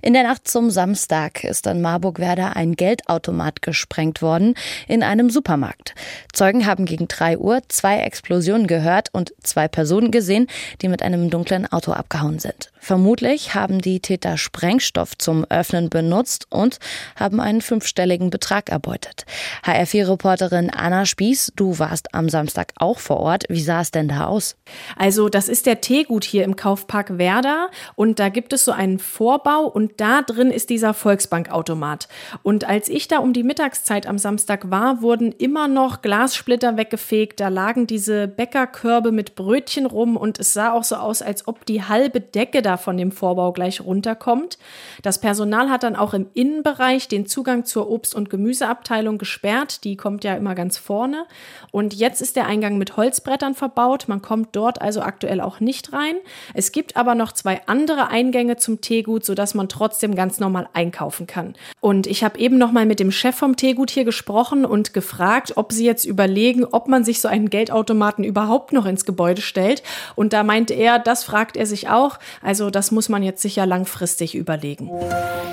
In der Nacht zum Samstag ist in Marburg-Werder ein Geldautomat gesprengt worden in einem Supermarkt. Zeugen haben gegen drei Uhr zwei Explosionen gehört und zwei Personen gesehen, die mit einem dunklen Auto abgehauen sind. Vermutlich haben die Täter Sprengstoff zum Öffnen benutzt und haben einen fünfstelligen Betrag erbeutet. HR4-Reporterin Anna Spieß, du warst am Samstag auch vor Ort. Wie sah es denn da aus? Also, das ist der Teegut hier im Kaufpark Werder und da gibt es so einen Vorbau und da drin ist dieser Volksbankautomat. Und als ich da um die Mittagszeit am Samstag war, wurden immer noch Glassplitter weggefegt. Da lagen diese Bäckerkörbe mit Brötchen rum und es sah auch so aus, als ob die halbe Decke da von dem Vorbau gleich runterkommt. Das Personal hat dann auch im Innenbereich den Zugang zur Obst- und Gemüseabteilung gesperrt. Die kommt ja immer ganz vorne. Und jetzt ist der Eingang mit Holzbrettern verbaut. Man kommt dort also aktuell auch nicht rein. Es gibt aber noch zwei andere Eingänge zum Teegut, sodass man trotzdem ganz normal einkaufen kann. Und ich habe eben noch mal mit dem Chef vom Teegut hier gesprochen und gefragt, ob sie jetzt überlegen, ob man sich so einen Geldautomaten überhaupt noch ins Gebäude stellt. Und da meinte er, das fragt er sich auch. Also das muss man jetzt sicher langfristig überlegen.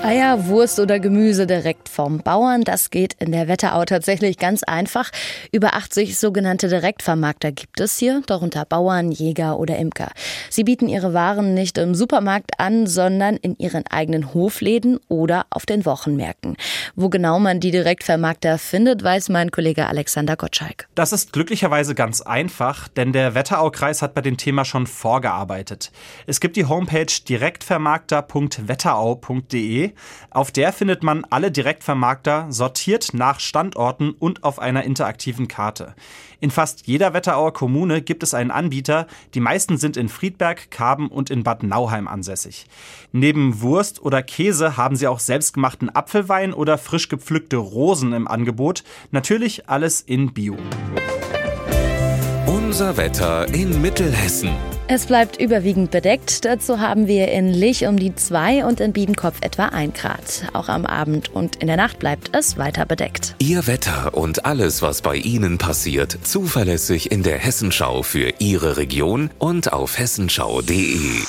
Eier, Wurst oder Gemüse direkt vom Bauern, das geht in der Wetterau tatsächlich ganz einfach. Über 80 sogenannte Direktvermarkter gibt es hier, darunter Bauern, Jäger oder Imker. Sie bieten ihre Waren nicht im Supermarkt an, sondern in ihren eigenen Hofläden oder auf den Wochenmärkten. Wo genau man die Direktvermarkter findet, weiß mein Kollege Alexander Gottschalk. Das ist glücklicherweise ganz einfach, denn der Wetteraukreis hat bei dem Thema schon vorgearbeitet. Es gibt die Homepage direktvermarkter.wetterau.de. Auf der findet man alle Direktvermarkter sortiert nach Standorten und auf einer interaktiven Karte. In fast jeder Wetterauer Kommune gibt es einen Anbieter. Die meisten sind in Friedberg, Karben und in Bad Nauheim ansässig. Neben Wurst oder Käse haben sie auch selbstgemachten Apfelwein oder frisch gepflückte Rosen im Angebot. Natürlich alles in Bio. Unser Wetter in Mittelhessen. Es bleibt überwiegend bedeckt. Dazu haben wir in Lich um die 2 und in Biedenkopf etwa 1 Grad. Auch am Abend und in der Nacht bleibt es weiter bedeckt. Ihr Wetter und alles, was bei Ihnen passiert, zuverlässig in der Hessenschau für Ihre Region und auf hessenschau.de.